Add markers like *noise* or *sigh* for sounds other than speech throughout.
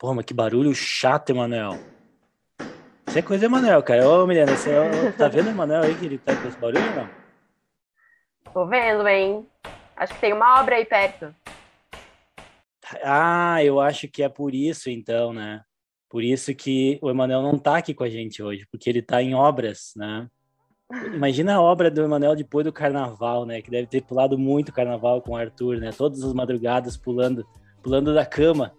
Pô, mas que barulho chato, Emanuel. Isso é coisa do Emanuel, cara. Ô, Milena, você tá vendo o Emanuel aí que ele tá com esse barulho ou não? Tô vendo, hein? Acho que tem uma obra aí perto. Ah, eu acho que é por isso, então, né? Por isso que o Emanuel não tá aqui com a gente hoje, porque ele tá em obras, né? Imagina a obra do Emanuel depois do carnaval, né? Que deve ter pulado muito carnaval com o Arthur, né? Todas as madrugadas pulando, pulando da cama.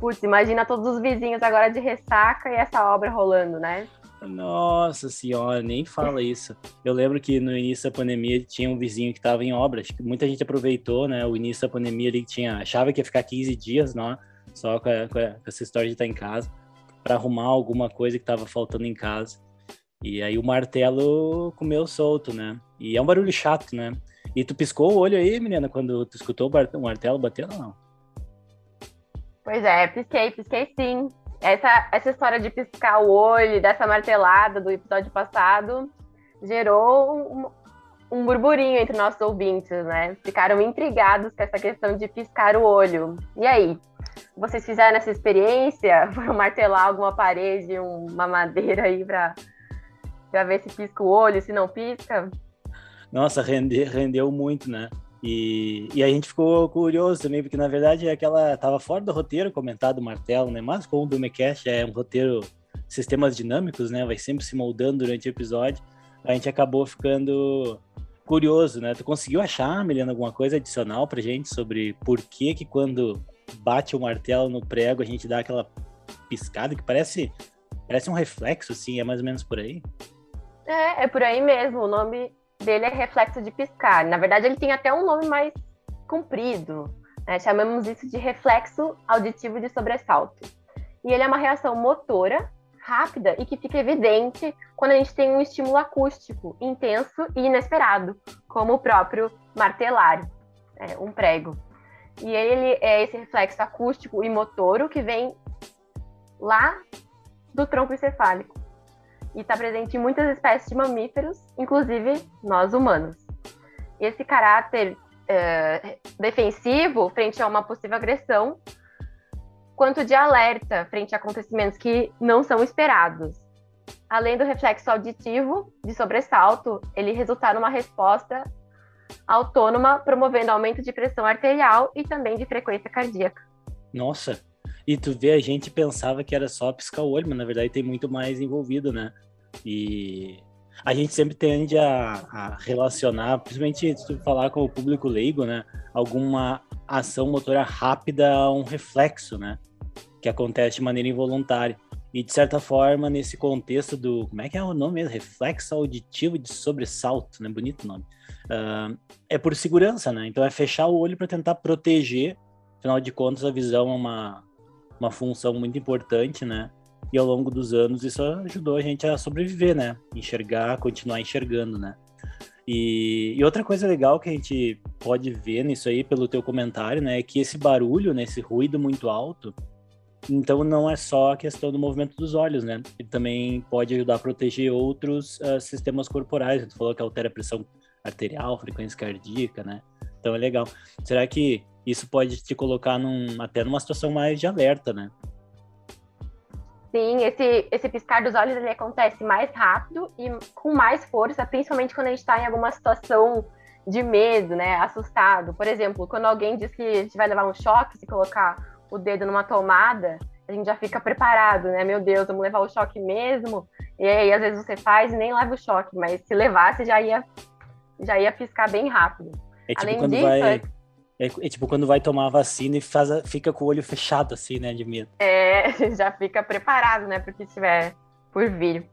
Putz, imagina todos os vizinhos agora de ressaca e essa obra rolando, né? Nossa senhora, nem fala isso. Eu lembro que no início da pandemia tinha um vizinho que estava em obra. Acho que muita gente aproveitou, né? O início da pandemia ali tinha, achava que ia ficar 15 dias, né? Só com, a, com, a, com essa história de estar em casa, para arrumar alguma coisa que estava faltando em casa. E aí o martelo comeu solto, né? E é um barulho chato, né? E tu piscou o olho aí, menina, quando tu escutou o martelo batendo ou não? Pois é, pisquei, pisquei sim. Essa, essa história de piscar o olho, dessa martelada do episódio passado, gerou um, um burburinho entre nossos ouvintes, né? Ficaram intrigados com essa questão de piscar o olho. E aí? Vocês fizeram essa experiência? *laughs* Foram martelar alguma parede, uma madeira aí para ver se pisca o olho, se não pisca? Nossa, rende, rendeu muito, né? E, e a gente ficou curioso também, porque na verdade é aquela tava fora do roteiro comentado o martelo, né? Mas como o Dumecast é um roteiro sistemas dinâmicos, né? Vai sempre se moldando durante o episódio. A gente acabou ficando curioso, né? Tu conseguiu achar, Milena, alguma coisa adicional pra gente sobre por que que quando bate o martelo no prego a gente dá aquela piscada que parece parece um reflexo, assim, é mais ou menos por aí? É, é por aí mesmo. O nome dele é reflexo de piscar. Na verdade, ele tem até um nome mais comprido. Né? Chamamos isso de reflexo auditivo de sobressalto. E ele é uma reação motora rápida e que fica evidente quando a gente tem um estímulo acústico intenso e inesperado, como o próprio martelar, é, um prego. E ele é esse reflexo acústico e motoro que vem lá do tronco encefálico e está presente em muitas espécies de mamíferos, inclusive nós humanos. Esse caráter uh, defensivo frente a uma possível agressão, quanto de alerta frente a acontecimentos que não são esperados. Além do reflexo auditivo de sobressalto, ele resulta numa resposta autônoma, promovendo aumento de pressão arterial e também de frequência cardíaca. Nossa, e tu vê, a gente pensava que era só piscar o olho, mas na verdade tem muito mais envolvido, né? E a gente sempre tende a, a relacionar, principalmente se tu falar com o público leigo, né? Alguma ação motora rápida a um reflexo, né? Que acontece de maneira involuntária. E de certa forma, nesse contexto do. Como é que é o nome mesmo? Reflexo auditivo de sobressalto, né? Bonito nome. Uh, é por segurança, né? Então é fechar o olho para tentar proteger. Afinal de contas, a visão é uma, uma função muito importante, né? E ao longo dos anos isso ajudou a gente a sobreviver, né? Enxergar, continuar enxergando, né? E, e, outra coisa legal que a gente pode ver nisso aí, pelo teu comentário, né? É que esse barulho, né, esse ruído muito alto, então não é só a questão do movimento dos olhos, né? Ele também pode ajudar a proteger outros uh, sistemas corporais. Tu falou que altera a pressão arterial, frequência cardíaca, né? Então é legal. Será que isso pode te colocar num, até numa situação mais de alerta, né? Sim, esse, esse piscar dos olhos ele acontece mais rápido e com mais força, principalmente quando a gente está em alguma situação de medo, né, assustado. Por exemplo, quando alguém diz que a gente vai levar um choque, se colocar o dedo numa tomada, a gente já fica preparado, né? Meu Deus, vamos levar o choque mesmo. E aí, às vezes você faz e nem leva o choque, mas se levasse já ia já ia piscar bem rápido. É tipo Além quando disso, vai é é, é, tipo quando vai tomar a vacina e faz fica com o olho fechado, assim, né, de medo. É, *laughs* já fica preparado, né, porque estiver por vir.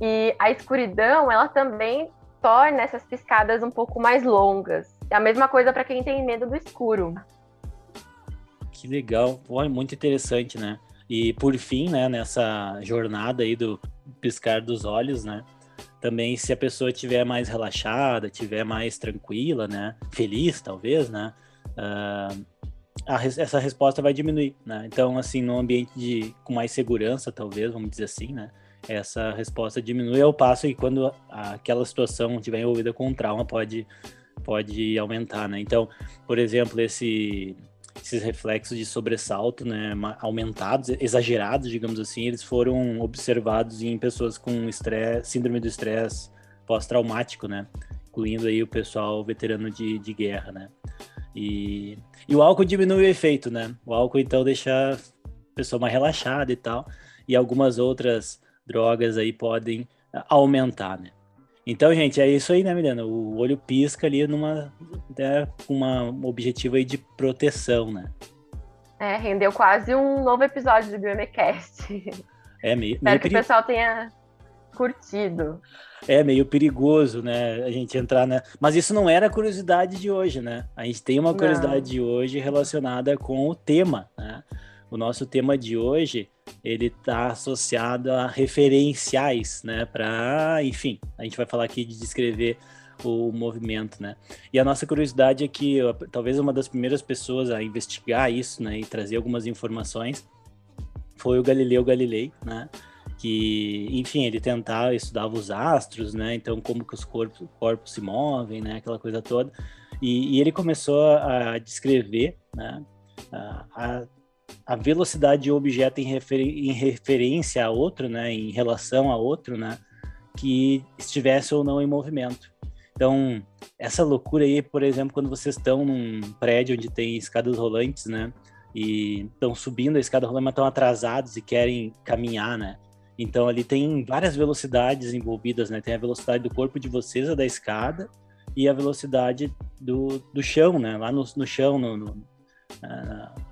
E a escuridão, ela também torna essas piscadas um pouco mais longas. É a mesma coisa para quem tem medo do escuro. Que legal, Olha, muito interessante, né? E por fim, né, nessa jornada aí do piscar dos olhos, né? Também se a pessoa estiver mais relaxada, estiver mais tranquila, né, feliz talvez, né, uh, a, essa resposta vai diminuir, né. Então, assim, no ambiente de com mais segurança, talvez, vamos dizer assim, né, essa resposta diminui ao passo que quando aquela situação estiver envolvida com um trauma pode pode aumentar, né. Então, por exemplo, esse esses reflexos de sobressalto, né, aumentados, exagerados, digamos assim, eles foram observados em pessoas com estresse, síndrome do estresse pós-traumático, né, incluindo aí o pessoal veterano de, de guerra, né. E, e o álcool diminui o efeito, né? O álcool então deixa a pessoa mais relaxada e tal, e algumas outras drogas aí podem aumentar, né? Então, gente, é isso aí, né, Milena? O olho pisca ali numa né, uma, um objetivo aí de proteção, né? É, rendeu quase um novo episódio do BMCast. É meio. Espero meio que o pessoal tenha curtido. É meio perigoso, né? A gente entrar na. Mas isso não era a curiosidade de hoje, né? A gente tem uma curiosidade não. de hoje relacionada com o tema, né? O nosso tema de hoje ele está associado a referenciais, né? Para, enfim, a gente vai falar aqui de descrever o movimento, né? E a nossa curiosidade é que talvez uma das primeiras pessoas a investigar isso, né, e trazer algumas informações foi o Galileu Galilei, né? Que, enfim, ele tentava estudava os astros, né? Então como que os corpos, corpos se movem, né? Aquela coisa toda. E, e ele começou a descrever, né? A, a velocidade de objeto em, refer, em referência a outro, né, em relação a outro, né, que estivesse ou não em movimento. Então, essa loucura aí, por exemplo, quando vocês estão num prédio onde tem escadas rolantes, né, e estão subindo a escada rolante, mas estão atrasados e querem caminhar, né? Então ali tem várias velocidades envolvidas, né? Tem a velocidade do corpo de vocês, a da escada, e a velocidade do, do chão, né? Lá no, no chão, no, no uh,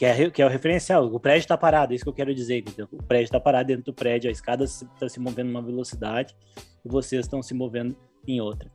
que é, que é o referencial. O prédio está parado, é isso que eu quero dizer. O prédio está parado dentro do prédio, a escada está se movendo numa velocidade e vocês estão se movendo em outra.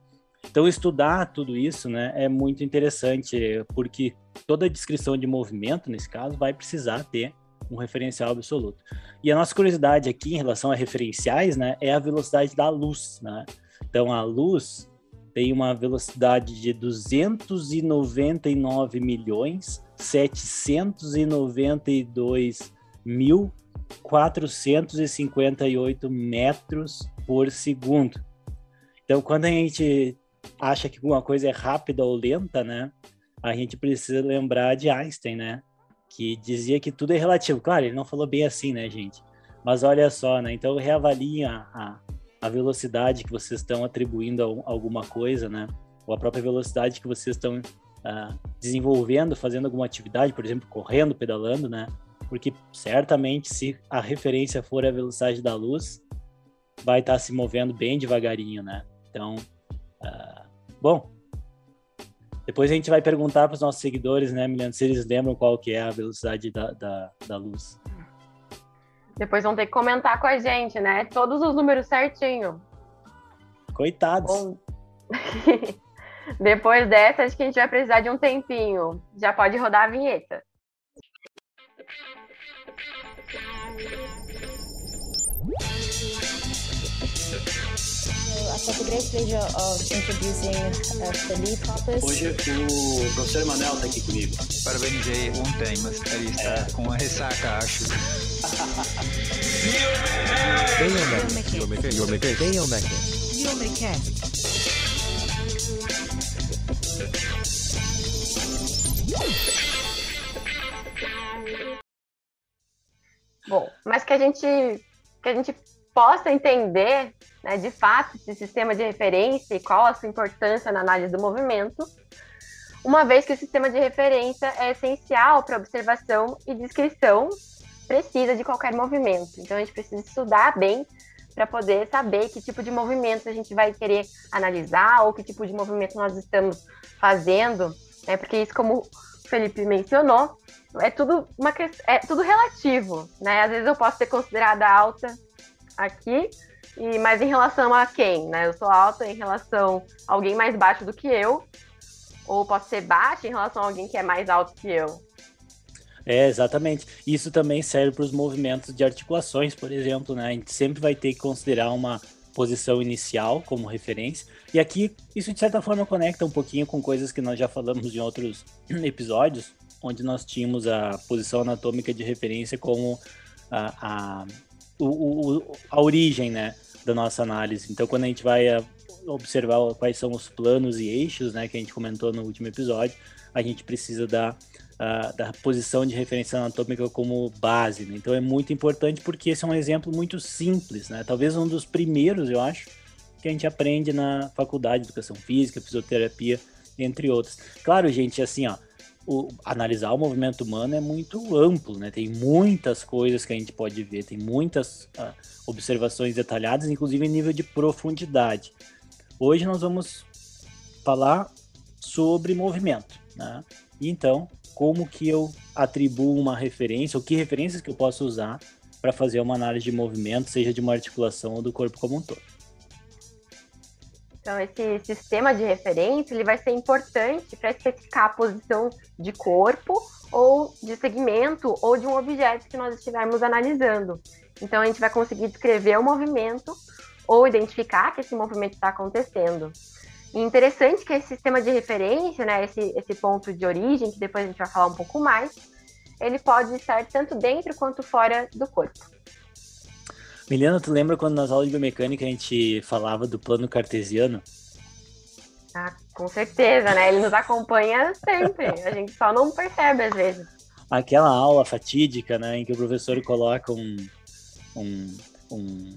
Então, estudar tudo isso né, é muito interessante, porque toda descrição de movimento, nesse caso, vai precisar ter um referencial absoluto. E a nossa curiosidade aqui em relação a referenciais né, é a velocidade da luz. Né? Então, a luz tem uma velocidade de 299 milhões 792.458 metros por segundo. Então, quando a gente acha que alguma coisa é rápida ou lenta, né? A gente precisa lembrar de Einstein, né? Que dizia que tudo é relativo. Claro, ele não falou bem assim, né, gente? Mas olha só, né? Então reavaliem a, a, velocidade que vocês estão atribuindo a alguma coisa, né? Ou a própria velocidade que vocês estão uh, desenvolvendo, fazendo alguma atividade, por exemplo, correndo, pedalando, né? Porque certamente se a referência for a velocidade da luz, vai estar tá se movendo bem devagarinho, né? Então, uh, bom, depois a gente vai perguntar para os nossos seguidores, né, Miliano, se eles lembram qual que é a velocidade da, da, da luz. Depois vão ter que comentar com a gente, né? Todos os números certinho. Coitados. Bom... *laughs* Depois dessa, acho que a gente vai precisar de um tempinho. Já pode rodar a vinheta. Hoje o professor Emanuel está aqui comigo. Parabenizei ontem, mas ele está é. com a ressaca, acho. Biomecast. Biomecast. Biomecast. Bom, mas que a gente que a gente possa entender, né, de fato, esse sistema de referência e qual a sua importância na análise do movimento, uma vez que o sistema de referência é essencial para observação e descrição precisa de qualquer movimento. Então a gente precisa estudar bem para poder saber que tipo de movimento a gente vai querer analisar ou que tipo de movimento nós estamos fazendo, né? Porque isso, como o Felipe mencionou, é tudo uma é tudo relativo, né? Às vezes eu posso ser considerada alta aqui, e mas em relação a quem, né? Eu sou alta em relação a alguém mais baixo do que eu, ou posso ser baixa em relação a alguém que é mais alto que eu. É, exatamente. Isso também serve para os movimentos de articulações, por exemplo, né? A gente sempre vai ter que considerar uma posição inicial como referência. E aqui, isso de certa forma conecta um pouquinho com coisas que nós já falamos em outros *clears throat* episódios, onde nós tínhamos a posição anatômica de referência como a, a, o, o, a origem né, da nossa análise. Então, quando a gente vai ah, observar quais são os planos e eixos, né, que a gente comentou no último episódio, a gente precisa da uh, da posição de referência anatômica como base. Né? Então é muito importante porque esse é um exemplo muito simples, né? Talvez um dos primeiros, eu acho, que a gente aprende na faculdade de educação física, fisioterapia, entre outros. Claro, gente, assim, ó, o, analisar o movimento humano é muito amplo, né? Tem muitas coisas que a gente pode ver, tem muitas uh, observações detalhadas, inclusive em nível de profundidade. Hoje nós vamos falar sobre movimento, né? Então, como que eu atribuo uma referência, ou que referências que eu posso usar para fazer uma análise de movimento, seja de uma articulação ou do corpo como um todo. Então, esse sistema de referência ele vai ser importante para especificar a posição de corpo ou de segmento ou de um objeto que nós estivermos analisando. Então, a gente vai conseguir descrever o movimento ou identificar que esse movimento está acontecendo. E interessante que esse sistema de referência, né, esse, esse ponto de origem, que depois a gente vai falar um pouco mais, ele pode estar tanto dentro quanto fora do corpo. Milena, tu lembra quando nas aulas de biomecânica a gente falava do plano cartesiano? Ah, com certeza, né? Ele nos acompanha sempre. A gente só não percebe às vezes. Aquela aula fatídica, né, em que o professor coloca um, um, um,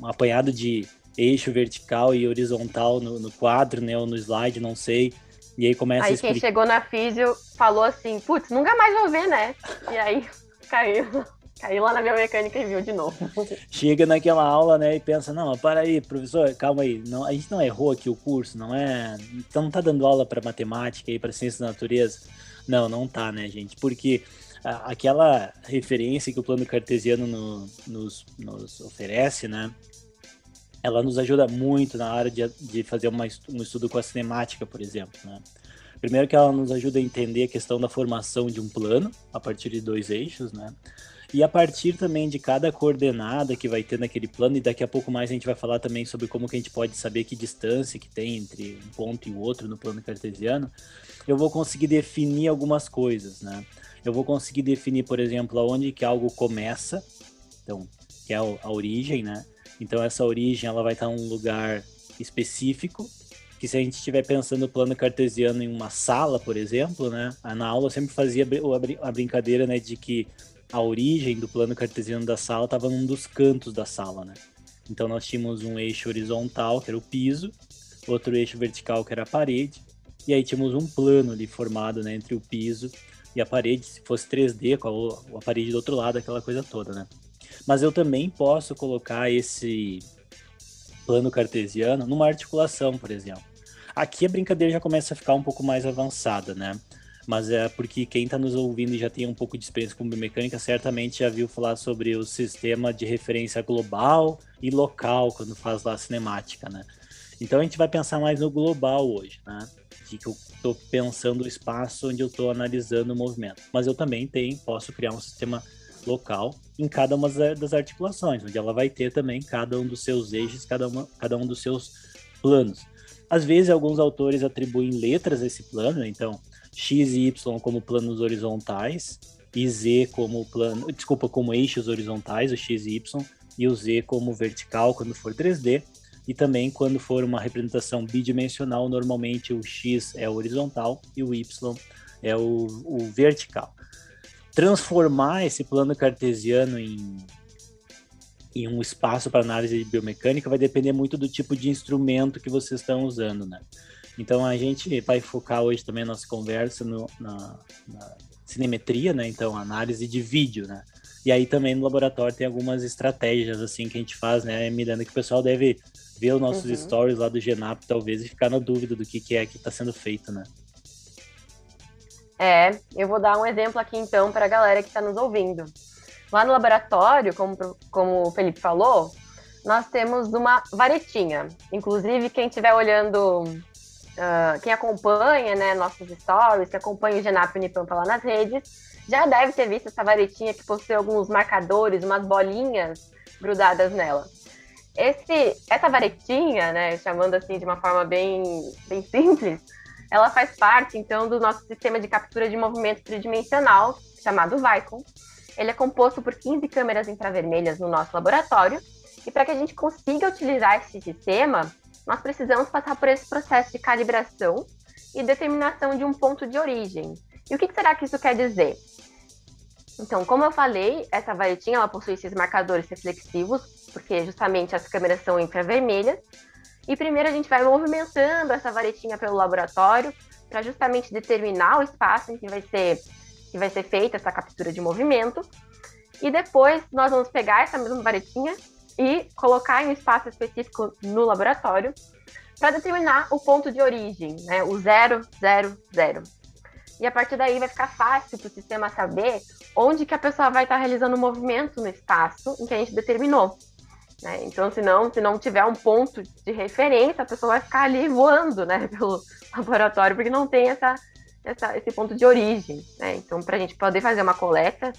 um apanhado de eixo vertical e horizontal no, no quadro, né, ou no slide, não sei. E aí começa aí a explicar. quem chegou na físio falou assim, putz, nunca mais vou ver, né? E aí *laughs* caiu. Aí lá na biomecânica e viu de novo. Chega naquela aula, né, e pensa, não, para aí, professor, calma aí, não, a gente não errou aqui o curso, não é, então não tá dando aula para matemática e para ciência da natureza? Não, não tá, né, gente, porque aquela referência que o plano cartesiano no, nos, nos oferece, né, ela nos ajuda muito na hora de, de fazer uma, um estudo com a cinemática, por exemplo, né. Primeiro que ela nos ajuda a entender a questão da formação de um plano a partir de dois eixos, né? E a partir também de cada coordenada que vai ter naquele plano, e daqui a pouco mais a gente vai falar também sobre como que a gente pode saber que distância que tem entre um ponto e o outro no plano cartesiano, eu vou conseguir definir algumas coisas, né? Eu vou conseguir definir, por exemplo, aonde que algo começa, então, que é a origem, né? Então essa origem ela vai estar em um lugar específico, que se a gente estiver pensando no plano cartesiano em uma sala, por exemplo, né? Na aula eu sempre fazia a brincadeira, né, de que a origem do plano cartesiano da sala estava num dos cantos da sala, né? Então nós tínhamos um eixo horizontal, que era o piso, outro eixo vertical, que era a parede, e aí tínhamos um plano ali formado né, entre o piso e a parede, se fosse 3D, com a parede do outro lado, aquela coisa toda, né? Mas eu também posso colocar esse plano cartesiano numa articulação, por exemplo. Aqui a brincadeira já começa a ficar um pouco mais avançada, né? mas é porque quem está nos ouvindo e já tem um pouco de experiência com biomecânica certamente já viu falar sobre o sistema de referência global e local quando faz lá a cinemática, né? Então a gente vai pensar mais no global hoje, né? De que eu estou pensando o espaço onde eu estou analisando o movimento. Mas eu também tenho, posso criar um sistema local em cada uma das articulações, onde ela vai ter também cada um dos seus eixos, cada, uma, cada um dos seus planos. Às vezes alguns autores atribuem letras a esse plano, então X e Y como planos horizontais e Z como plano, desculpa, como eixos horizontais, o X e Y, e o Z como vertical quando for 3D. E também quando for uma representação bidimensional, normalmente o X é horizontal e o Y é o, o vertical. Transformar esse plano cartesiano em, em um espaço para análise de biomecânica vai depender muito do tipo de instrumento que vocês estão usando, né? Então a gente vai focar hoje também a nossa conversa no, na, na cinemetria, né? Então análise de vídeo, né? E aí também no laboratório tem algumas estratégias assim que a gente faz, né, Miranda, que o pessoal deve ver os nossos uhum. stories lá do Genap talvez e ficar na dúvida do que, que é que está sendo feito, né? É, eu vou dar um exemplo aqui então para a galera que está nos ouvindo. Lá no laboratório, como, como o Felipe falou, nós temos uma varetinha. Inclusive, quem estiver olhando uh, quem acompanha né, nossos stories, que acompanha o Genap Unipampa lá nas redes, já deve ter visto essa varetinha que possui alguns marcadores, umas bolinhas grudadas nela. Esse, essa varetinha, né, chamando assim de uma forma bem, bem simples, ela faz parte, então, do nosso sistema de captura de movimento tridimensional, chamado VICON. Ele é composto por 15 câmeras infravermelhas no nosso laboratório, e para que a gente consiga utilizar esse sistema, nós precisamos passar por esse processo de calibração e determinação de um ponto de origem. E o que será que isso quer dizer? Então, como eu falei, essa varetinha ela possui esses marcadores reflexivos, porque justamente as câmeras são infravermelhas. E primeiro a gente vai movimentando essa varetinha pelo laboratório para justamente determinar o espaço em que vai ser que vai ser feita essa captura de movimento. E depois nós vamos pegar essa mesma varetinha e colocar em um espaço específico no laboratório para determinar o ponto de origem, né? O 0, 0, 0. E a partir daí vai ficar fácil para o sistema saber onde que a pessoa vai estar tá realizando o movimento no espaço em que a gente determinou. Né? Então, se não, se não tiver um ponto de referência, a pessoa vai ficar ali voando né, *laughs* pelo laboratório, porque não tem essa, essa esse ponto de origem. Né? Então, para a gente poder fazer uma coleta,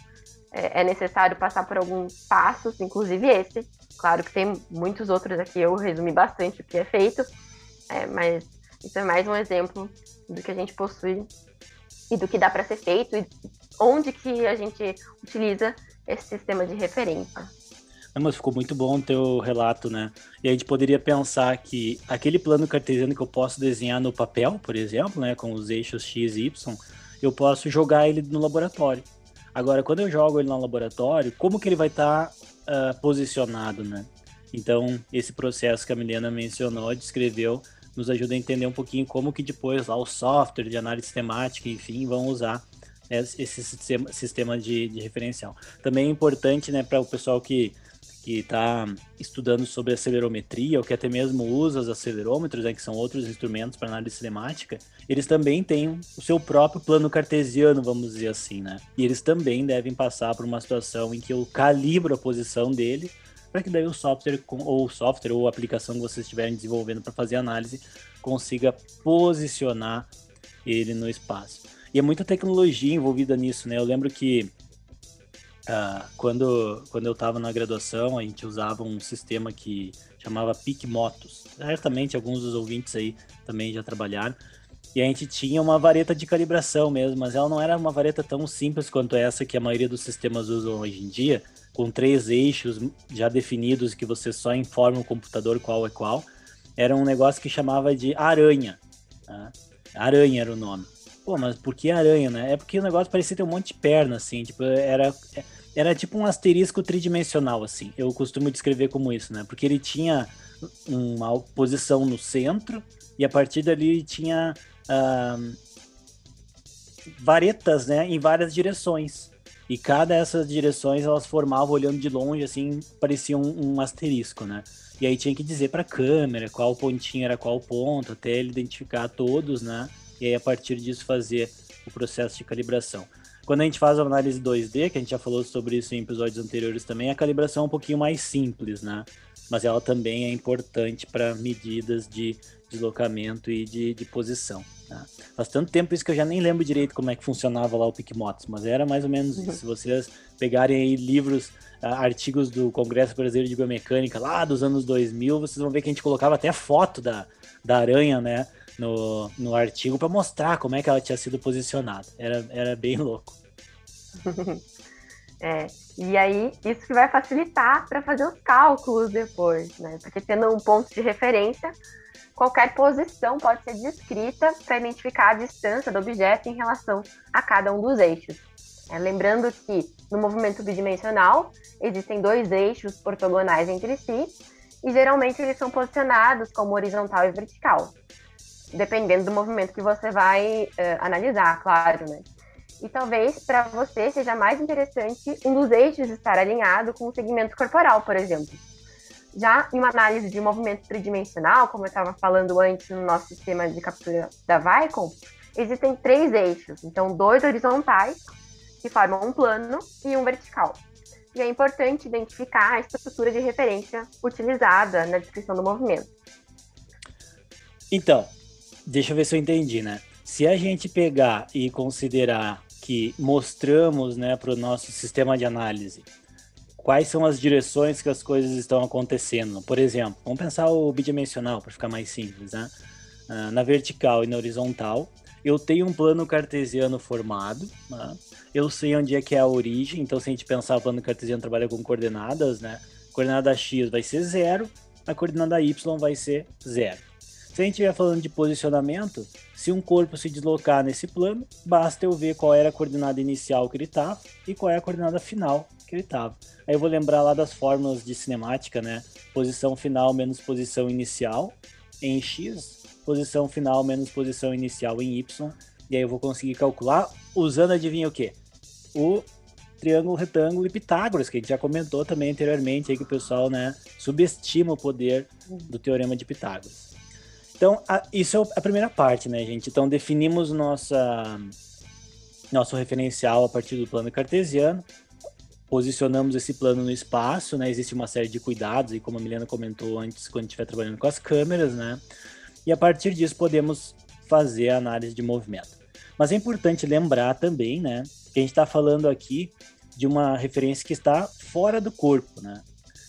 é, é necessário passar por alguns passos, inclusive esse. Claro que tem muitos outros aqui, eu resumi bastante o que é feito, é, mas isso é mais um exemplo do que a gente possui e do que dá para ser feito e onde que a gente utiliza esse sistema de referência. Não, mas ficou muito bom o teu relato, né? E a gente poderia pensar que aquele plano cartesiano que eu posso desenhar no papel, por exemplo, né, com os eixos x e y, eu posso jogar ele no laboratório. Agora, quando eu jogo ele no laboratório, como que ele vai estar tá, uh, posicionado, né? Então, esse processo que a Milena mencionou, descreveu, nos ajuda a entender um pouquinho como que depois lá o software de análise sistemática, enfim, vão usar esse sistema, sistema de, de referencial. Também é importante, né, para o pessoal que que está estudando sobre acelerometria, ou que até mesmo usa os acelerômetros, né, que são outros instrumentos para análise cinemática, eles também têm o seu próprio plano cartesiano, vamos dizer assim, né? E eles também devem passar por uma situação em que eu calibro a posição dele, para que daí o software, ou o software, ou a aplicação que vocês estiverem desenvolvendo para fazer análise, consiga posicionar ele no espaço. E é muita tecnologia envolvida nisso, né? Eu lembro que Uh, quando, quando eu estava na graduação, a gente usava um sistema que chamava PicMotos. Certamente alguns dos ouvintes aí também já trabalharam. E a gente tinha uma vareta de calibração mesmo, mas ela não era uma vareta tão simples quanto essa que a maioria dos sistemas usam hoje em dia, com três eixos já definidos que você só informa o computador qual é qual. Era um negócio que chamava de aranha. Tá? Aranha era o nome. Pô, mas por que aranha, né? É porque o negócio parecia ter um monte de perna, assim, tipo, era era tipo um asterisco tridimensional, assim. Eu costumo descrever como isso, né? Porque ele tinha uma posição no centro e a partir dali tinha uh, varetas, né, em várias direções. E cada dessas direções elas formavam olhando de longe, assim, parecia um, um asterisco, né? E aí tinha que dizer para a câmera qual pontinho era qual ponto, até ele identificar todos, né? E aí a partir disso fazer o processo de calibração. Quando a gente faz a análise 2D, que a gente já falou sobre isso em episódios anteriores também, a calibração é um pouquinho mais simples, né? Mas ela também é importante para medidas de deslocamento e de, de posição. Né? Faz tanto tempo isso que eu já nem lembro direito como é que funcionava lá o PicMotos, mas era mais ou menos isso. Se vocês pegarem aí livros, uh, artigos do Congresso Brasileiro de Biomecânica lá dos anos 2000, vocês vão ver que a gente colocava até foto da, da aranha, né? No, no artigo para mostrar como é que ela tinha sido posicionada. Era, era bem louco. *laughs* é, e aí, isso que vai facilitar para fazer os cálculos depois, né? Porque tendo um ponto de referência, qualquer posição pode ser descrita para identificar a distância do objeto em relação a cada um dos eixos. É, lembrando que no movimento bidimensional existem dois eixos ortogonais entre si e geralmente eles são posicionados como horizontal e vertical dependendo do movimento que você vai uh, analisar, claro, né? E talvez para você seja mais interessante um dos eixos estar alinhado com o segmento corporal, por exemplo. Já em uma análise de movimento tridimensional, como eu estava falando antes no nosso sistema de captura da Vicon, existem três eixos, então dois horizontais, que formam um plano, e um vertical. E é importante identificar a estrutura de referência utilizada na descrição do movimento. Então, deixa eu ver se eu entendi, né? Se a gente pegar e considerar que mostramos, né, para o nosso sistema de análise quais são as direções que as coisas estão acontecendo. Por exemplo, vamos pensar o bidimensional para ficar mais simples, né? Uh, na vertical e na horizontal, eu tenho um plano cartesiano formado, né? eu sei onde é que é a origem, então se a gente pensar o plano cartesiano trabalha com coordenadas, né? Coordenada x vai ser zero, a coordenada y vai ser zero. Se a gente estiver falando de posicionamento, se um corpo se deslocar nesse plano, basta eu ver qual era a coordenada inicial que ele estava e qual é a coordenada final que ele estava. Aí eu vou lembrar lá das fórmulas de cinemática, né? Posição final menos posição inicial em x, posição final menos posição inicial em y, e aí eu vou conseguir calcular usando, adivinha o quê? O triângulo, retângulo e Pitágoras, que a gente já comentou também anteriormente, aí que o pessoal né, subestima o poder do teorema de Pitágoras. Então, a, isso é a primeira parte, né, gente? Então, definimos nossa, nosso referencial a partir do plano cartesiano, posicionamos esse plano no espaço, né? Existe uma série de cuidados, e como a Milena comentou antes, quando estiver trabalhando com as câmeras, né? E a partir disso podemos fazer a análise de movimento. Mas é importante lembrar também, né, que a gente está falando aqui de uma referência que está fora do corpo, né?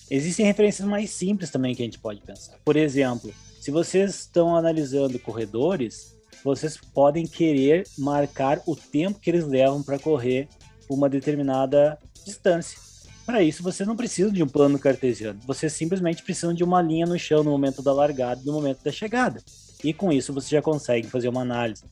Existem referências mais simples também que a gente pode pensar. Por exemplo, se vocês estão analisando corredores, vocês podem querer marcar o tempo que eles levam para correr uma determinada distância. Para isso, vocês não precisam de um plano cartesiano. Vocês simplesmente precisam de uma linha no chão no momento da largada e no momento da chegada. E com isso você já consegue fazer uma análise.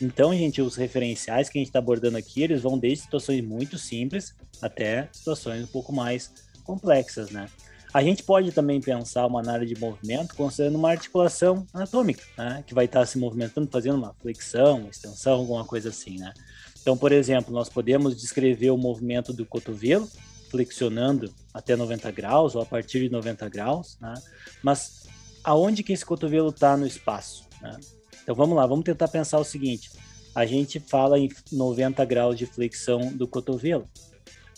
Então, gente, os referenciais que a gente está abordando aqui, eles vão desde situações muito simples até situações um pouco mais complexas, né? A gente pode também pensar uma análise de movimento considerando uma articulação anatômica, né? Que vai estar se movimentando, fazendo uma flexão, uma extensão, alguma coisa assim, né? Então, por exemplo, nós podemos descrever o movimento do cotovelo flexionando até 90 graus ou a partir de 90 graus, né? Mas aonde que esse cotovelo está no espaço? Né? Então, vamos lá, vamos tentar pensar o seguinte: a gente fala em 90 graus de flexão do cotovelo,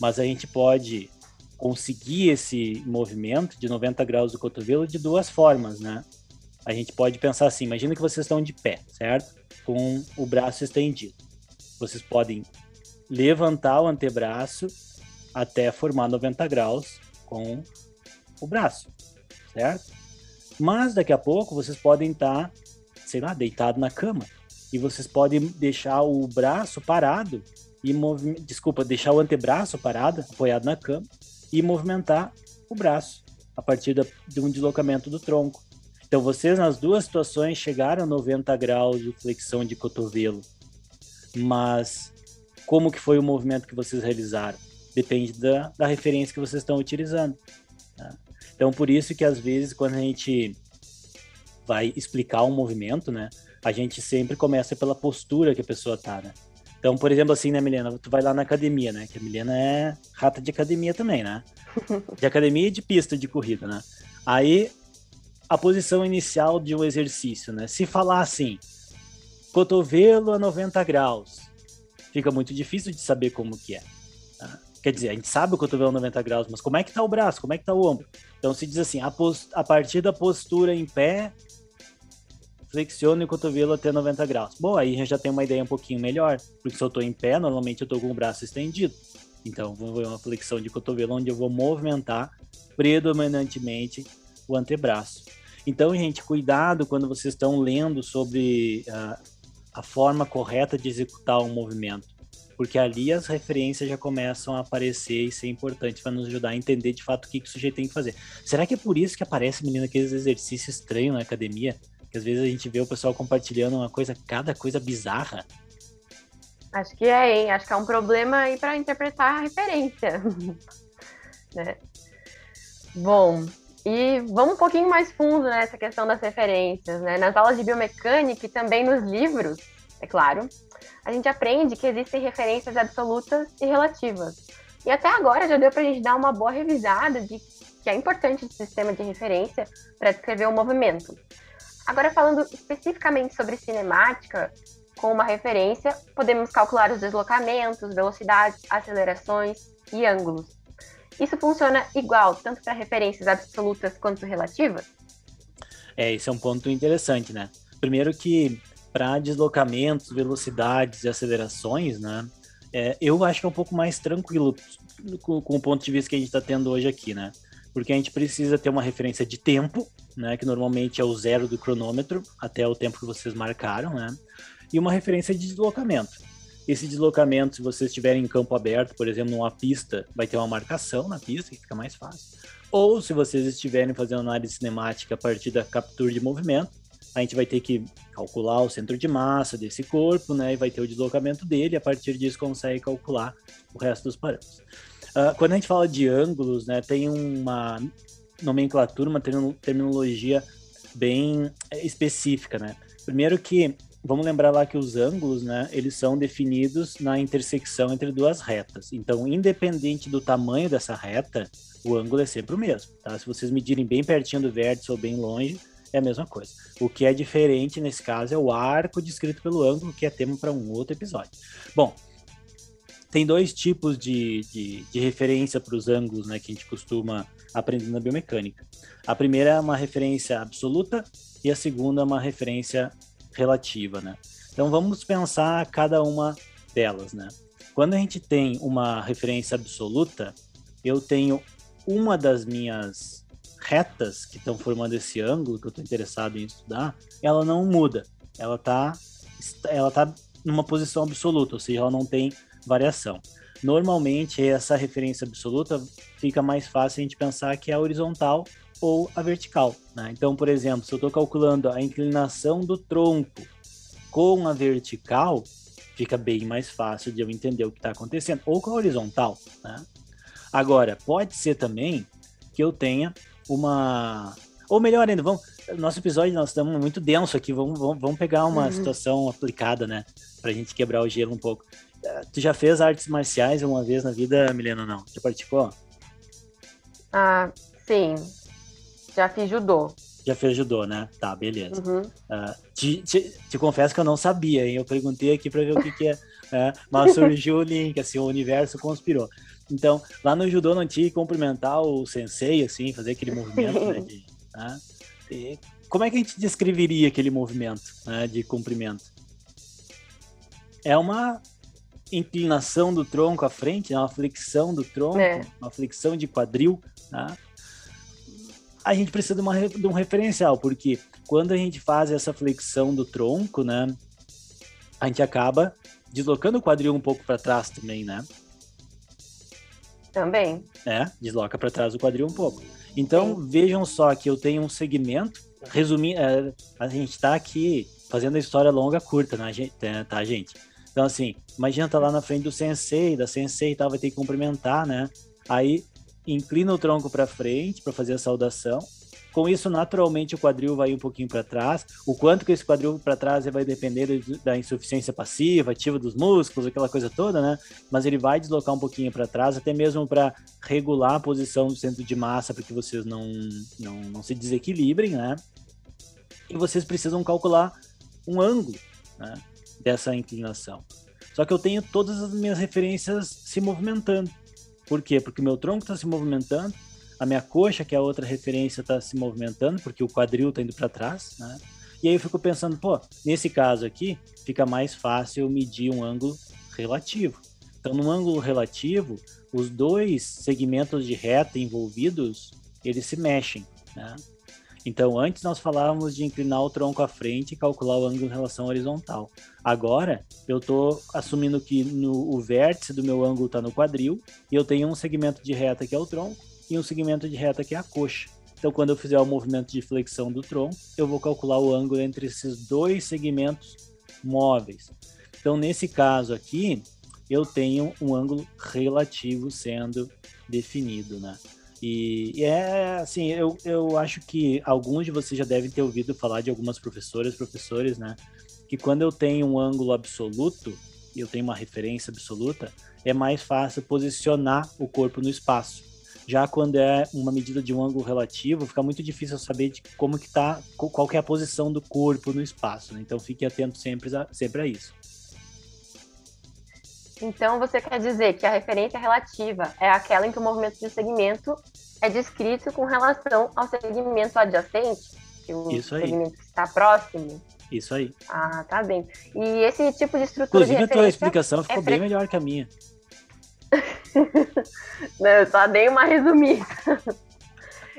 mas a gente pode conseguir esse movimento de 90 graus do cotovelo de duas formas, né? A gente pode pensar assim, imagina que vocês estão de pé, certo? Com o braço estendido. Vocês podem levantar o antebraço até formar 90 graus com o braço, certo? Mas daqui a pouco vocês podem estar, sei lá, deitado na cama e vocês podem deixar o braço parado e desculpa, deixar o antebraço parado, apoiado na cama e movimentar o braço a partir de um deslocamento do tronco. Então, vocês nas duas situações chegaram a 90 graus de flexão de cotovelo, mas como que foi o movimento que vocês realizaram? Depende da, da referência que vocês estão utilizando. Tá? Então, por isso que às vezes quando a gente vai explicar um movimento, né, a gente sempre começa pela postura que a pessoa tá, né? Então, por exemplo, assim, né, Milena? Tu vai lá na academia, né? Que a Milena é rata de academia também, né? *laughs* De academia e de pista de corrida, né? Aí, a posição inicial de um exercício, né? Se falar assim, cotovelo a 90 graus, fica muito difícil de saber como que é. Tá? Quer dizer, a gente sabe o cotovelo a 90 graus, mas como é que tá o braço? Como é que tá o ombro? Então, se diz assim, a, a partir da postura em pé, flexione o cotovelo até 90 graus. Bom, aí já tem uma ideia um pouquinho melhor, porque se eu estou em pé, normalmente eu estou com o braço estendido. Então, vou ver uma flexão de cotovelo onde eu vou movimentar predominantemente o antebraço. Então, gente, cuidado quando vocês estão lendo sobre uh, a forma correta de executar um movimento, porque ali as referências já começam a aparecer e ser importante para nos ajudar a entender de fato o que, que o sujeito tem que fazer. Será que é por isso que aparece, menina, aqueles exercícios estranhos na academia? Que às vezes a gente vê o pessoal compartilhando uma coisa, cada coisa bizarra. Acho que é, hein? Acho que é um problema aí para interpretar a referência. *laughs* né? Bom, e vamos um pouquinho mais fundo nessa questão das referências, né? Nas aulas de biomecânica e também nos livros, é claro, a gente aprende que existem referências absolutas e relativas. E até agora já deu para a gente dar uma boa revisada de que é importante esse sistema de referência para descrever o movimento. Agora, falando especificamente sobre cinemática, com uma referência, podemos calcular os deslocamentos, velocidades, acelerações e ângulos. Isso funciona igual, tanto para referências absolutas quanto relativas? É, esse é um ponto interessante, né? Primeiro que para deslocamentos, velocidades e acelerações, né? É, eu acho que é um pouco mais tranquilo com, com o ponto de vista que a gente está tendo hoje aqui, né? Porque a gente precisa ter uma referência de tempo, né, que normalmente é o zero do cronômetro até o tempo que vocês marcaram, né, e uma referência de deslocamento. Esse deslocamento, se vocês estiverem em campo aberto, por exemplo, numa pista, vai ter uma marcação na pista, que fica mais fácil. Ou se vocês estiverem fazendo análise cinemática a partir da captura de movimento, a gente vai ter que calcular o centro de massa desse corpo, né? E vai ter o deslocamento dele, a partir disso consegue calcular o resto dos parâmetros. Uh, quando a gente fala de ângulos, né, tem uma nomenclatura, uma terminologia bem eh, específica, né? Primeiro que vamos lembrar lá que os ângulos, né, eles são definidos na intersecção entre duas retas. Então, independente do tamanho dessa reta, o ângulo é sempre o mesmo, tá? Se vocês medirem bem pertinho do vértice ou bem longe, é a mesma coisa. O que é diferente nesse caso é o arco descrito pelo ângulo, que é tema para um outro episódio. Bom, tem dois tipos de, de, de referência para os ângulos né, que a gente costuma aprender na biomecânica. A primeira é uma referência absoluta e a segunda é uma referência relativa. Né? Então vamos pensar cada uma delas. Né? Quando a gente tem uma referência absoluta, eu tenho uma das minhas retas que estão formando esse ângulo que eu estou interessado em estudar, ela não muda. Ela está ela tá numa posição absoluta, ou seja, ela não tem variação. Normalmente, essa referência absoluta fica mais fácil a gente pensar que é a horizontal ou a vertical. Né? Então, por exemplo, se eu estou calculando a inclinação do tronco com a vertical, fica bem mais fácil de eu entender o que está acontecendo, ou com a horizontal. Né? Agora, pode ser também que eu tenha uma. Ou melhor ainda, vamos. Nosso episódio, nós estamos muito denso aqui, vamos, vamos, vamos pegar uma uhum. situação aplicada, né? Pra gente quebrar o gelo um pouco. Tu já fez artes marciais uma vez na vida, Milena, não? Já praticou? Ah, sim. Já fiz judô. Já fez judô, né? Tá, beleza. Uhum. Uh, te, te, te, confesso que eu não sabia, hein? Eu perguntei aqui para ver o que, que é, é, mas surgiu o link, assim, o universo conspirou. Então, lá no judô não tinha que cumprimentar o sensei, assim, fazer aquele movimento, né? De, *laughs* né? E como é que a gente descreveria aquele movimento né, de cumprimento? É uma inclinação do tronco à frente, né, uma flexão do tronco, é. uma flexão de quadril, tá? a gente precisa de, uma, de um referencial, porque quando a gente faz essa flexão do tronco, né, a gente acaba deslocando o quadril um pouco para trás também, né? Também. É, desloca para trás o quadril um pouco. Então, Sim. vejam só que eu tenho um segmento, resumindo, é, a gente está aqui fazendo a história longa curta, né, é, tá, gente? Então, assim, imagina tá lá na frente do sensei, da sensei e tal, vai ter que cumprimentar, né? Aí, inclina o tronco para frente para fazer a saudação, com isso, naturalmente, o quadril vai um pouquinho para trás. O quanto que esse quadril para trás vai depender da insuficiência passiva, ativa dos músculos, aquela coisa toda, né? Mas ele vai deslocar um pouquinho para trás, até mesmo para regular a posição do centro de massa, para que vocês não, não, não se desequilibrem, né? E vocês precisam calcular um ângulo né, dessa inclinação. Só que eu tenho todas as minhas referências se movimentando. Por quê? Porque o meu tronco está se movimentando, a minha coxa, que é a outra referência, está se movimentando, porque o quadril está indo para trás, né? E aí eu fico pensando, pô, nesse caso aqui, fica mais fácil medir um ângulo relativo. Então, no ângulo relativo, os dois segmentos de reta envolvidos, eles se mexem, né? Então, antes nós falávamos de inclinar o tronco à frente e calcular o ângulo em relação horizontal. Agora, eu estou assumindo que no, o vértice do meu ângulo está no quadril e eu tenho um segmento de reta que é o tronco e um segmento de reta que é a coxa. Então, quando eu fizer o movimento de flexão do tronco, eu vou calcular o ângulo entre esses dois segmentos móveis. Então, nesse caso aqui, eu tenho um ângulo relativo sendo definido, né? E, e, é assim, eu, eu acho que alguns de vocês já devem ter ouvido falar de algumas professoras, professores, né? Que quando eu tenho um ângulo absoluto, eu tenho uma referência absoluta, é mais fácil posicionar o corpo no espaço. Já quando é uma medida de um ângulo relativo, fica muito difícil saber de como que tá, qual que é a posição do corpo no espaço. Né? Então fique atento sempre a, sempre a isso. Então você quer dizer que a referência relativa é aquela em que o movimento de segmento é descrito com relação ao segmento adjacente, que o Isso aí. segmento que está próximo. Isso aí. Ah, tá bem. E esse tipo de estrutura Inclusive, de a tua explicação ficou é bem melhor que a minha. *laughs* Não, eu só dei uma resumida.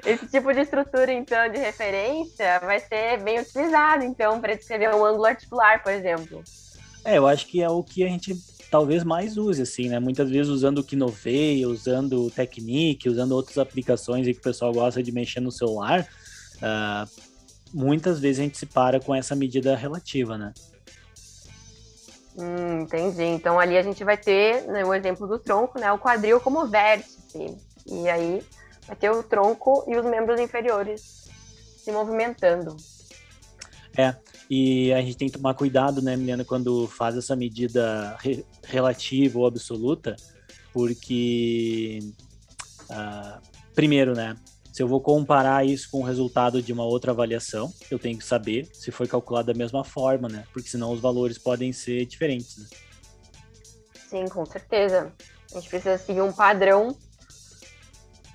Esse tipo de estrutura, então, de referência vai ser bem utilizado, então, para descrever um ângulo articular, por exemplo. É, eu acho que é o que a gente talvez mais use, assim, né? Muitas vezes usando o Kinovei, usando o Technique, usando outras aplicações que o pessoal gosta de mexer no celular. Uh, muitas vezes a gente se para com essa medida relativa, né? Hum, entendi. Então ali a gente vai ter, né, o exemplo do tronco, né, o quadril como vértice. E aí vai ter o tronco e os membros inferiores se movimentando. É, e a gente tem que tomar cuidado, né, Milena, quando faz essa medida re relativa ou absoluta, porque, uh, primeiro, né, se eu vou comparar isso com o resultado de uma outra avaliação, eu tenho que saber se foi calculado da mesma forma, né? Porque senão os valores podem ser diferentes. Né? Sim, com certeza. A gente precisa seguir um padrão,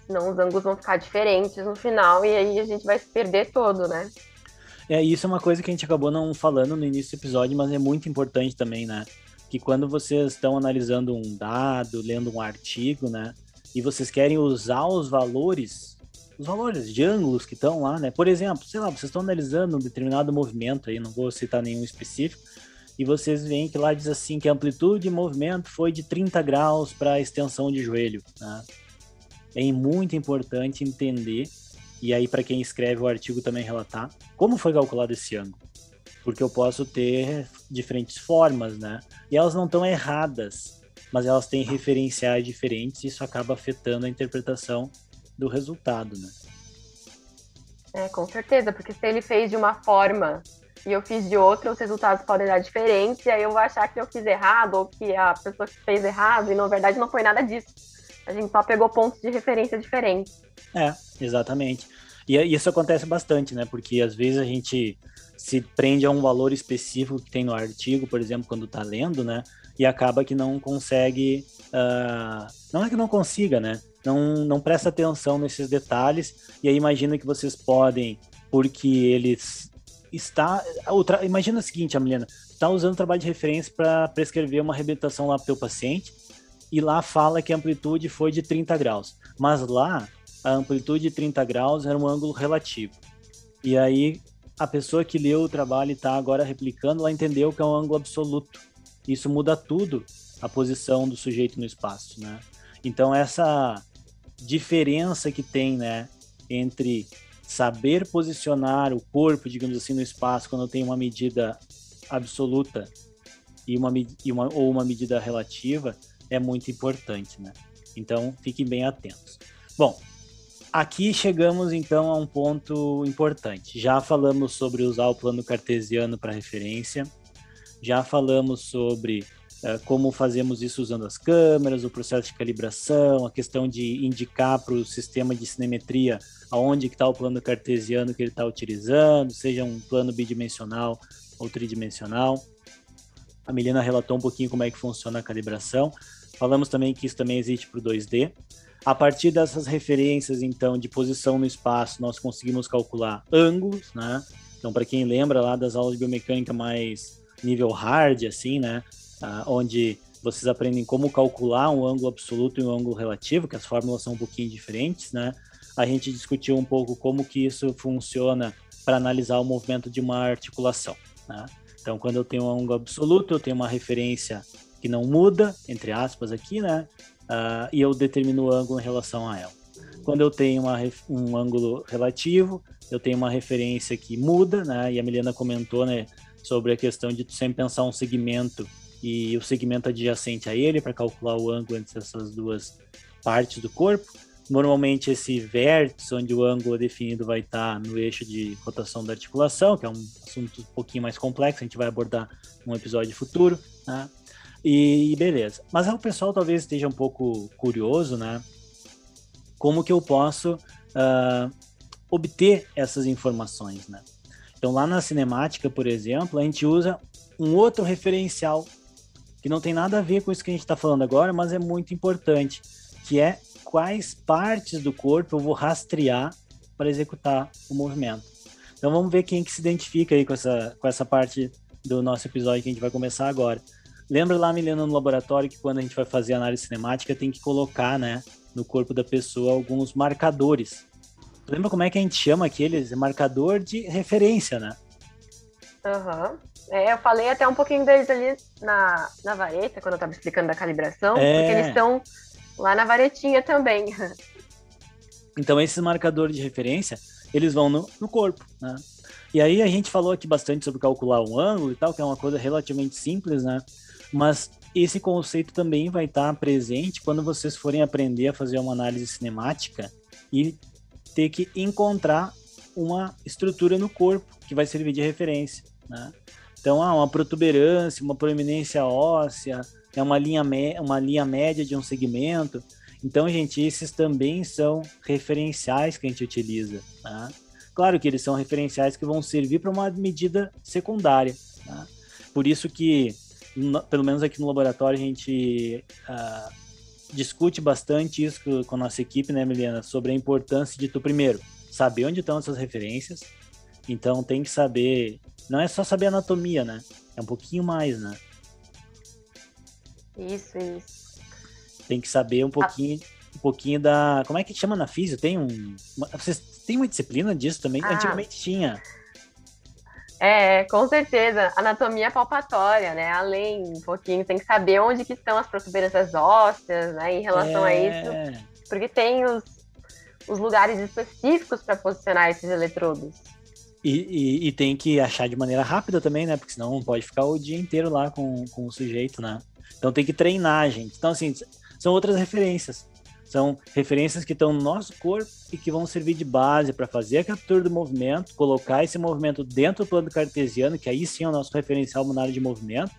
senão os ângulos vão ficar diferentes no final e aí a gente vai se perder todo, né? É, isso é uma coisa que a gente acabou não falando no início do episódio, mas é muito importante também, né? Que quando vocês estão analisando um dado, lendo um artigo, né? E vocês querem usar os valores os valores de ângulos que estão lá, né? Por exemplo, sei lá, vocês estão analisando um determinado movimento aí, não vou citar nenhum específico, e vocês veem que lá diz assim que a amplitude de movimento foi de 30 graus para a extensão de joelho. Né? É muito importante entender, e aí para quem escreve o artigo também relatar, como foi calculado esse ângulo. Porque eu posso ter diferentes formas, né? E elas não estão erradas, mas elas têm referenciais diferentes e isso acaba afetando a interpretação do resultado, né? É, com certeza, porque se ele fez de uma forma e eu fiz de outra, os resultados podem dar diferentes, e aí eu vou achar que eu fiz errado, ou que a pessoa fez errado, e na verdade não foi nada disso. A gente só pegou pontos de referência diferentes. É, exatamente. E isso acontece bastante, né? Porque às vezes a gente se prende a um valor específico que tem no artigo, por exemplo, quando está lendo, né? E acaba que não consegue. Uh... Não é que não consiga, né? não, não presta atenção nesses detalhes e aí imagina que vocês podem, porque eles está outra imagina o seguinte, Ameliana, está usando trabalho de referência para prescrever uma reabilitação lá para o teu paciente e lá fala que a amplitude foi de 30 graus, mas lá a amplitude de 30 graus era um ângulo relativo. E aí a pessoa que leu o trabalho e está agora replicando, ela entendeu que é um ângulo absoluto. Isso muda tudo a posição do sujeito no espaço, né? Então essa diferença que tem, né, entre saber posicionar o corpo, digamos assim, no espaço quando tem uma medida absoluta e uma, e uma ou uma medida relativa é muito importante, né? Então, fiquem bem atentos. Bom, aqui chegamos então a um ponto importante. Já falamos sobre usar o plano cartesiano para referência, já falamos sobre é, como fazemos isso usando as câmeras, o processo de calibração, a questão de indicar para o sistema de cinemetria aonde está o plano cartesiano que ele está utilizando, seja um plano bidimensional ou tridimensional. A Melina relatou um pouquinho como é que funciona a calibração. Falamos também que isso também existe para o 2D. A partir dessas referências, então, de posição no espaço, nós conseguimos calcular ângulos, né? Então, para quem lembra lá das aulas de biomecânica mais nível hard, assim, né? uh, onde vocês aprendem como calcular um ângulo absoluto e um ângulo relativo, que as fórmulas são um pouquinho diferentes, né? A gente discutiu um pouco como que isso funciona para analisar o movimento de uma articulação, né? Então, quando eu tenho um ângulo absoluto, eu tenho uma referência que não muda, entre aspas aqui, né? Uh, e eu determino o ângulo em relação a ela. Quando eu tenho uma, um ângulo relativo, eu tenho uma referência que muda, né? E a Milena comentou, né, sobre a questão de sempre pensar um segmento e o segmento adjacente a ele para calcular o ângulo entre essas duas partes do corpo. Normalmente esse vértice onde o ângulo é definido vai estar no eixo de rotação da articulação, que é um assunto um pouquinho mais complexo, a gente vai abordar num episódio futuro, né? E beleza. Mas o pessoal talvez esteja um pouco curioso, né? Como que eu posso uh, obter essas informações, né? Então lá na cinemática, por exemplo, a gente usa um outro referencial que não tem nada a ver com isso que a gente está falando agora, mas é muito importante, que é quais partes do corpo eu vou rastrear para executar o movimento. Então vamos ver quem que se identifica aí com essa, com essa parte do nosso episódio que a gente vai começar agora. Lembra lá, Milena, no laboratório, que quando a gente vai fazer análise cinemática, tem que colocar, né, no corpo da pessoa alguns marcadores. Lembra como é que a gente chama aqueles? Marcador de referência, né? Aham. Uhum. É, eu falei até um pouquinho deles ali na, na vareta, quando eu estava explicando da calibração, é. porque eles estão lá na varetinha também. *laughs* Então, esses marcadores de referência, eles vão no, no corpo, né? E aí a gente falou aqui bastante sobre calcular um ângulo e tal, que é uma coisa relativamente simples, né? Mas esse conceito também vai estar presente quando vocês forem aprender a fazer uma análise cinemática e ter que encontrar uma estrutura no corpo que vai servir de referência, né? Então, ah, uma protuberância, uma proeminência óssea, é uma linha, uma linha média de um segmento. Então, gente, esses também são referenciais que a gente utiliza. Tá? Claro que eles são referenciais que vão servir para uma medida secundária. Tá? Por isso que, pelo menos aqui no laboratório, a gente uh, discute bastante isso com a nossa equipe, né, Milena, sobre a importância de tu, primeiro, saber onde estão essas referências. Então, tem que saber não é só saber anatomia, né? É um pouquinho mais, né? Isso, isso. Tem que saber um pouquinho, um pouquinho da. Como é que chama na física? Tem um. Vocês têm uma disciplina disso também? Ah. Antigamente tinha. É, com certeza. Anatomia palpatória, né? Além um pouquinho, tem que saber onde que estão as protuberâncias ósseas, né? Em relação é... a isso. Porque tem os, os lugares específicos para posicionar esses eletrodos. E, e, e, tem que achar de maneira rápida também, né? Porque senão não pode ficar o dia inteiro lá com, com o sujeito, né? Então tem que treinar, gente. Então, assim, são outras referências. São referências que estão no nosso corpo e que vão servir de base para fazer a captura do movimento, colocar esse movimento dentro do plano cartesiano, que aí sim é o nosso referencial monário de movimento.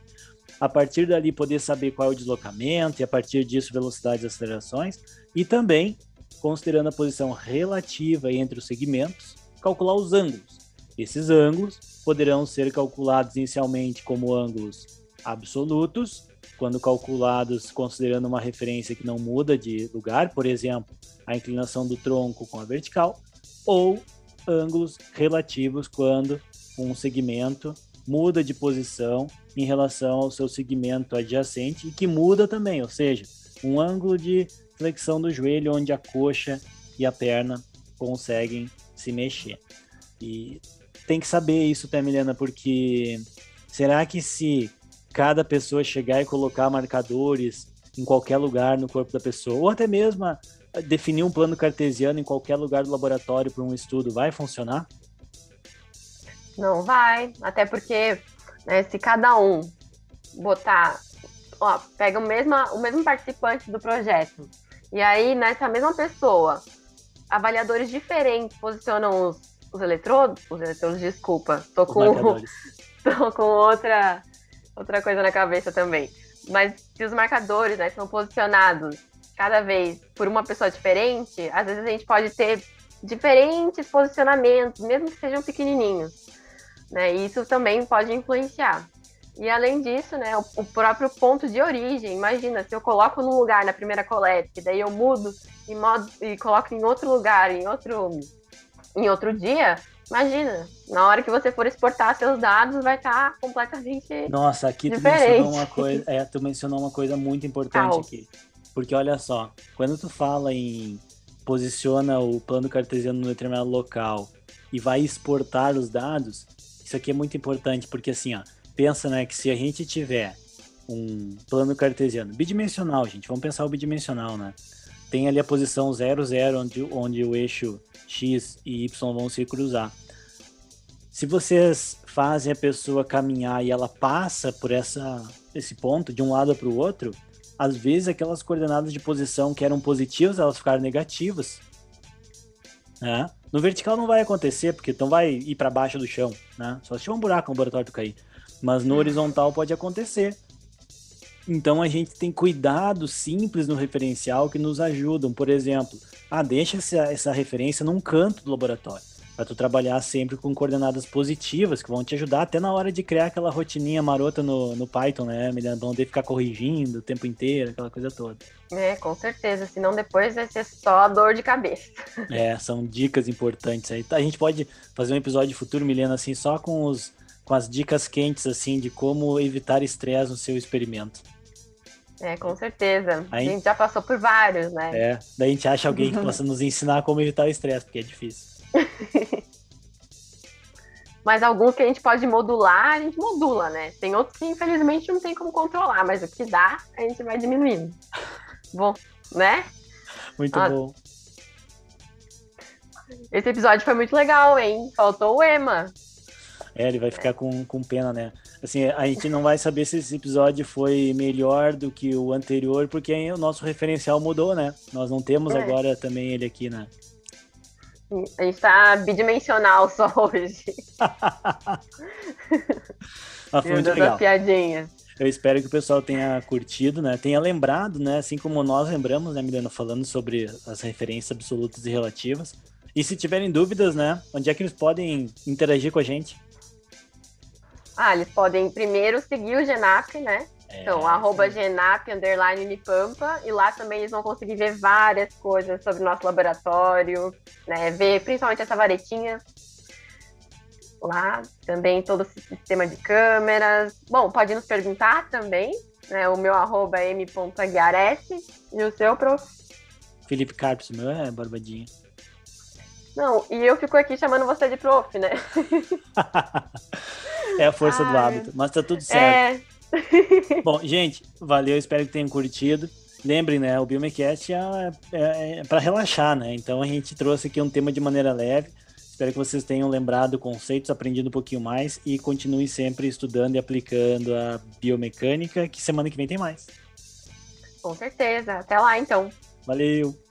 A partir dali, poder saber qual é o deslocamento e, a partir disso, velocidades e acelerações. E também, considerando a posição relativa entre os segmentos, calcular os ângulos esses ângulos poderão ser calculados inicialmente como ângulos absolutos, quando calculados considerando uma referência que não muda de lugar, por exemplo, a inclinação do tronco com a vertical, ou ângulos relativos quando um segmento muda de posição em relação ao seu segmento adjacente e que muda também, ou seja, um ângulo de flexão do joelho onde a coxa e a perna conseguem se mexer. E tem que saber isso, tá, Milena? Porque será que se cada pessoa chegar e colocar marcadores em qualquer lugar no corpo da pessoa, ou até mesmo definir um plano cartesiano em qualquer lugar do laboratório para um estudo, vai funcionar? Não vai, até porque né, se cada um botar, ó, pega o mesmo, o mesmo participante do projeto, e aí nessa mesma pessoa, avaliadores diferentes posicionam os os eletrodos, os eletrodos, desculpa, tô com, *laughs* tô com outra, outra coisa na cabeça também. Mas se os marcadores né, são posicionados cada vez por uma pessoa diferente, às vezes a gente pode ter diferentes posicionamentos, mesmo que sejam pequenininhos. Né? E isso também pode influenciar. E além disso, né, o, próprio ponto de origem. Imagina, se eu coloco num lugar na primeira coleta, daí eu mudo e, modo, e coloco em outro lugar, em outro em outro dia, imagina, na hora que você for exportar seus dados, vai estar tá completamente Nossa, aqui diferente. tu mencionou uma coisa, *laughs* é, tu mencionou uma coisa muito importante aqui. Porque olha só, quando tu fala em posiciona o plano cartesiano no determinado local e vai exportar os dados, isso aqui é muito importante, porque assim, ó, pensa, né, que se a gente tiver um plano cartesiano bidimensional, gente, vamos pensar o bidimensional, né? Tem ali a posição 0, 0, onde, onde o eixo X e Y vão se cruzar. Se vocês fazem a pessoa caminhar e ela passa por essa, esse ponto de um lado para o outro, às vezes aquelas coordenadas de posição que eram positivas, elas ficaram negativas. Né? No vertical não vai acontecer, porque então vai ir para baixo do chão, né? Só se tiver um buraco no laboratório cair. Mas no horizontal pode acontecer. Então a gente tem cuidados simples no referencial que nos ajudam. Por exemplo, ah, deixa essa, essa referência num canto do laboratório. Para tu trabalhar sempre com coordenadas positivas que vão te ajudar até na hora de criar aquela rotininha marota no, no Python, né? Me não de ficar corrigindo o tempo inteiro, aquela coisa toda. É, com certeza. Senão depois vai ser só dor de cabeça. *laughs* É, são dicas importantes aí. A gente pode fazer um episódio futuro, Milena, assim, só com os com as dicas quentes, assim, de como evitar estresse no seu experimento. É, com certeza. Aí, a gente já passou por vários, né? É, daí a gente acha alguém que possa nos ensinar como evitar o estresse, porque é difícil. *laughs* mas alguns que a gente pode modular, a gente modula, né? Tem outros que infelizmente não tem como controlar, mas o que dá, a gente vai diminuindo. *laughs* bom, né? Muito bom. Esse episódio foi muito legal, hein? Faltou o Ema. É, ele vai ficar com, com pena, né? Assim, a gente não vai saber se esse episódio foi melhor do que o anterior, porque aí o nosso referencial mudou, né? Nós não temos É. agora também ele aqui, né? A gente tá bidimensional só *laughs* hoje. Mas foi Meu muito legal. as piadinhas. Eu espero que o pessoal tenha curtido, né? Tenha lembrado, né? Assim como nós lembramos, né, Milena, falando sobre as referências absolutas e relativas. E se tiverem dúvidas, né? Onde é que eles podem interagir com a gente? Ah, eles podem primeiro seguir o Genap, né? É, Então, arroba Genap, underline Unipampa, e lá também eles vão conseguir ver várias coisas sobre o nosso laboratório, né? Ver principalmente essa varetinha. Lá também todo esse sistema de câmeras. Bom, pode nos perguntar também, né? O meu arroba é e o seu, prof. Felipe Carpes, o meu é barbadinho. Não, e eu fico aqui chamando você de prof, né? *laughs* é a força do Ai. hábito, mas tá tudo certo. É. *laughs* Bom, gente, valeu, espero que tenham curtido. Lembrem, né, o Biomecast é, é, é para relaxar, né? Então a gente trouxe aqui um tema de maneira leve. Espero que vocês tenham lembrado conceitos, aprendido um pouquinho mais e continuem sempre estudando e aplicando a biomecânica, que semana que vem tem mais. Com certeza. Até lá, então. Valeu!